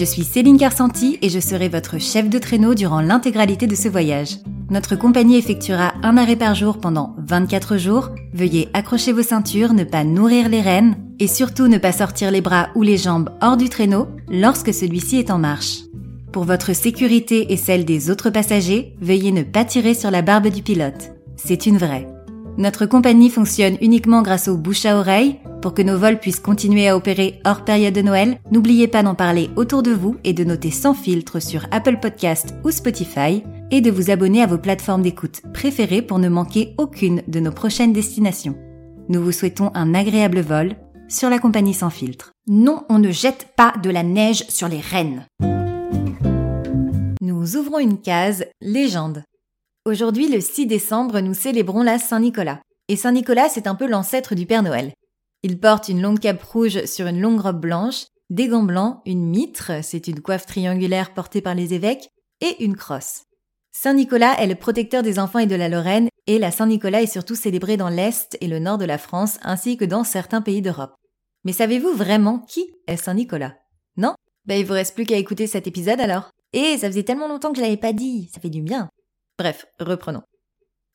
Je suis Céline Carsanti et je serai votre chef de traîneau durant l'intégralité de ce voyage. Notre compagnie effectuera un arrêt par jour pendant 24 jours. Veuillez accrocher vos ceintures, ne pas nourrir les rênes et surtout ne pas sortir les bras ou les jambes hors du traîneau lorsque celui-ci est en marche. Pour votre sécurité et celle des autres passagers, veuillez ne pas tirer sur la barbe du pilote. C'est une vraie. Notre compagnie fonctionne uniquement grâce aux bouche à oreille, pour que nos vols puissent continuer à opérer hors période de Noël, n'oubliez pas d'en parler autour de vous et de noter sans filtre sur Apple Podcast ou Spotify et de vous abonner à vos plateformes d'écoute préférées pour ne manquer aucune de nos prochaines destinations. Nous vous souhaitons un agréable vol sur la compagnie sans filtre. Non, on ne jette pas de la neige sur les rennes. Nous ouvrons une case légende. Aujourd'hui, le 6 décembre, nous célébrons la Saint-Nicolas. Et Saint-Nicolas, c'est un peu l'ancêtre du Père Noël. Il porte une longue cape rouge sur une longue robe blanche, des gants blancs, une mitre, c'est une coiffe triangulaire portée par les évêques, et une crosse. Saint Nicolas est le protecteur des enfants et de la Lorraine, et la Saint Nicolas est surtout célébrée dans l'Est et le Nord de la France, ainsi que dans certains pays d'Europe. Mais savez-vous vraiment qui est Saint Nicolas Non? Ben il vous reste plus qu'à écouter cet épisode alors. Et ça faisait tellement longtemps que je l'avais pas dit, ça fait du bien. Bref, reprenons.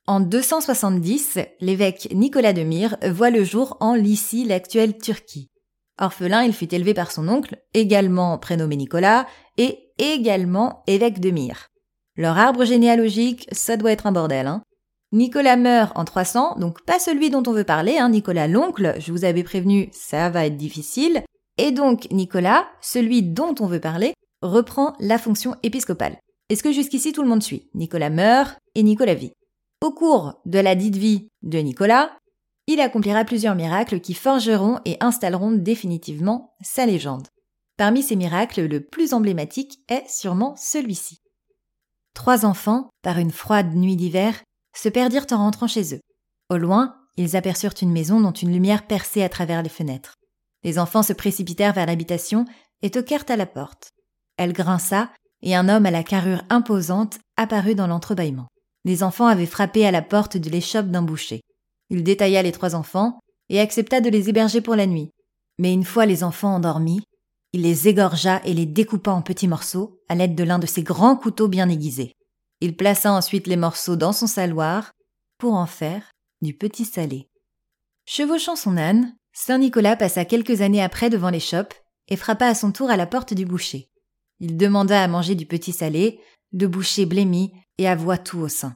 En 270, l'évêque Nicolas de Myre voit le jour en Lycie, l'actuelle Turquie. Orphelin, il fut élevé par son oncle, également prénommé Nicolas, et également évêque de Myre. Leur arbre généalogique, ça doit être un bordel, hein. Nicolas meurt en 300, donc pas celui dont on veut parler, hein, Nicolas l'oncle, je vous avais prévenu, ça va être difficile. Et donc Nicolas, celui dont on veut parler, reprend la fonction épiscopale. Est-ce que jusqu'ici tout le monde suit? Nicolas meurt et Nicolas vit. Au cours de la dite vie de Nicolas, il accomplira plusieurs miracles qui forgeront et installeront définitivement sa légende. Parmi ces miracles, le plus emblématique est sûrement celui-ci. Trois enfants, par une froide nuit d'hiver, se perdirent en rentrant chez eux. Au loin, ils aperçurent une maison dont une lumière perçait à travers les fenêtres. Les enfants se précipitèrent vers l'habitation et toquèrent à la porte. Elle grinça et un homme à la carrure imposante apparut dans l'entrebâillement les enfants avaient frappé à la porte de l'échoppe d'un boucher. Il détailla les trois enfants et accepta de les héberger pour la nuit. Mais une fois les enfants endormis, il les égorgea et les découpa en petits morceaux à l'aide de l'un de ses grands couteaux bien aiguisés. Il plaça ensuite les morceaux dans son saloir pour en faire du petit salé. Chevauchant son âne, Saint Nicolas passa quelques années après devant l'échoppe et frappa à son tour à la porte du boucher. Il demanda à manger du petit salé, de boucher blêmi et avoua tout au sein.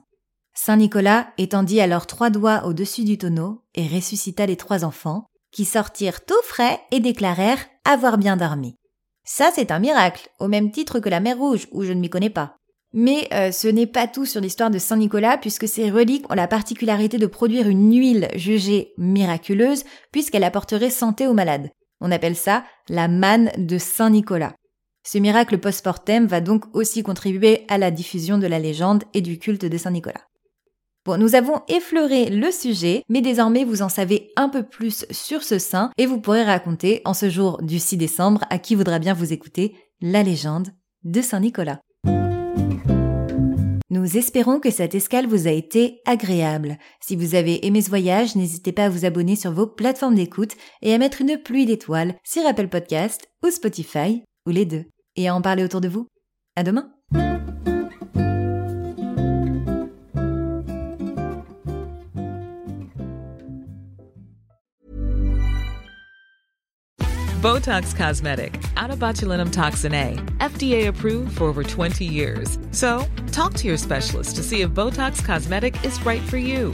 Saint Nicolas étendit alors trois doigts au-dessus du tonneau et ressuscita les trois enfants, qui sortirent tout frais et déclarèrent avoir bien dormi. Ça, c'est un miracle, au même titre que la mer Rouge, où je ne m'y connais pas. Mais euh, ce n'est pas tout sur l'histoire de Saint Nicolas, puisque ces reliques ont la particularité de produire une huile jugée miraculeuse, puisqu'elle apporterait santé aux malades. On appelle ça la manne de Saint Nicolas. Ce miracle post-mortem va donc aussi contribuer à la diffusion de la légende et du culte de Saint Nicolas. Bon, nous avons effleuré le sujet, mais désormais vous en savez un peu plus sur ce saint et vous pourrez raconter en ce jour du 6 décembre à qui voudra bien vous écouter la légende de Saint Nicolas. Nous espérons que cette escale vous a été agréable. Si vous avez aimé ce voyage, n'hésitez pas à vous abonner sur vos plateformes d'écoute et à mettre une pluie d'étoiles sur Apple Podcast ou Spotify, ou les deux et à en parler autour de vous. À demain! Botox Cosmetic, out of botulinum toxin A, FDA approved for over 20 years. So, talk to your specialist to see if Botox Cosmetic is right for you.